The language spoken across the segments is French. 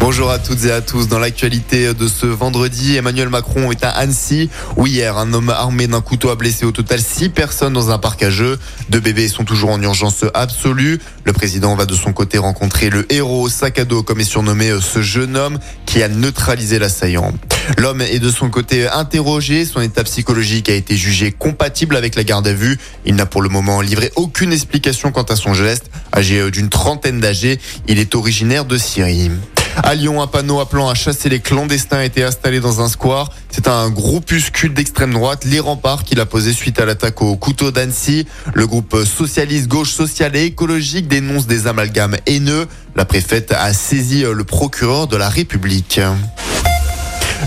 Bonjour à toutes et à tous. Dans l'actualité de ce vendredi, Emmanuel Macron est à Annecy où hier un homme armé d'un couteau a blessé au total six personnes dans un parc à jeux. Deux bébés sont toujours en urgence absolue. Le président va de son côté rencontrer le héros sac à dos comme est surnommé ce jeune homme qui a neutralisé l'assaillant. L'homme est de son côté interrogé. Son état psychologique a été jugé compatible avec la garde à vue. Il n'a pour le moment livré aucune explication quant à son geste. Âgé d'une trentaine d'âgés, il est originaire de Syrie. À Lyon, un panneau appelant à chasser les clandestins a été installé dans un square. C'est un groupuscule d'extrême droite, les remparts, qu'il a posé suite à l'attaque au couteau d'Annecy. Le groupe socialiste gauche sociale et écologique dénonce des amalgames haineux. La préfète a saisi le procureur de la République.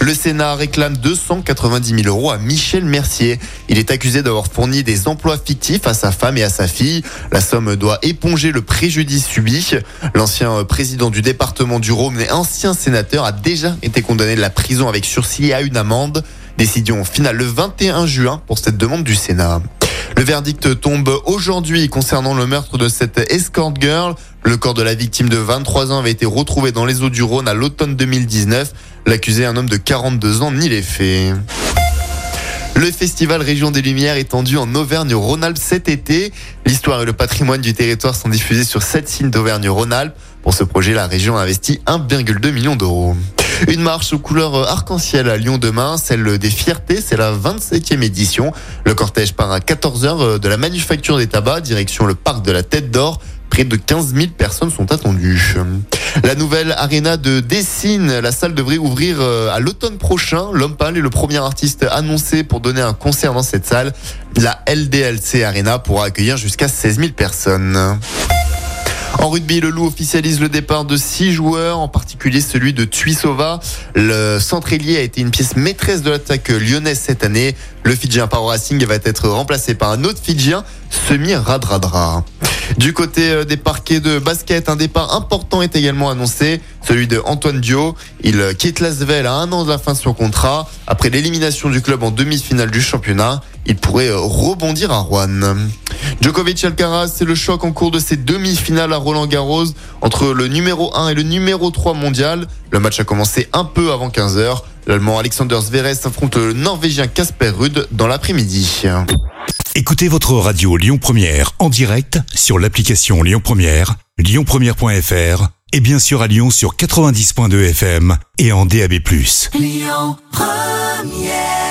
Le Sénat réclame 290 000 euros à Michel Mercier. Il est accusé d'avoir fourni des emplois fictifs à sa femme et à sa fille. La somme doit éponger le préjudice subi. L'ancien président du département du Rhône et ancien sénateur a déjà été condamné de la prison avec sursis à une amende. Décision finale le 21 juin pour cette demande du Sénat. Le verdict tombe aujourd'hui concernant le meurtre de cette escort girl. Le corps de la victime de 23 ans avait été retrouvé dans les eaux du Rhône à l'automne 2019. L'accusé, un homme de 42 ans, nie les faits. Le festival Région des Lumières est tendu en Auvergne-Rhône-Alpes cet été. L'histoire et le patrimoine du territoire sont diffusés sur sept signes d'Auvergne-Rhône-Alpes. Pour ce projet, la région a investi 1,2 million d'euros. Une marche aux couleurs arc-en-ciel à Lyon demain, celle des fiertés, c'est la 27e édition. Le cortège part à 14h de la manufacture des tabacs, direction le parc de la Tête d'Or. Près de 15 000 personnes sont attendues. La nouvelle arena de Dessine, la salle devrait ouvrir à l'automne prochain. L'homme pâle est le premier artiste annoncé pour donner un concert dans cette salle. La LDLC Arena pourra accueillir jusqu'à 16 000 personnes. En rugby, le Loup officialise le départ de six joueurs, en particulier celui de Tuisova. Le centre ailier a été une pièce maîtresse de l'attaque lyonnaise cette année. Le Fidjien Power Racing va être remplacé par un autre Fidjien, Semi Radradra. Du côté des parquets de basket, un départ important est également annoncé, celui de Antoine Dio. Il quitte Lasvel à un an de la fin de son contrat. Après l'élimination du club en demi-finale du championnat, il pourrait rebondir à Rouen. Djokovic Alcaraz, c'est le choc en cours de ces demi-finales à Roland Garros entre le numéro 1 et le numéro 3 mondial. Le match a commencé un peu avant 15h. L'Allemand Alexander Zverev affronte le Norvégien Casper Ruud dans l'après-midi. Écoutez votre radio Lyon Première en direct sur l'application Lyon Première, lyonpremière.fr et bien sûr à Lyon sur 90.2 FM et en DAB+. Lyon Première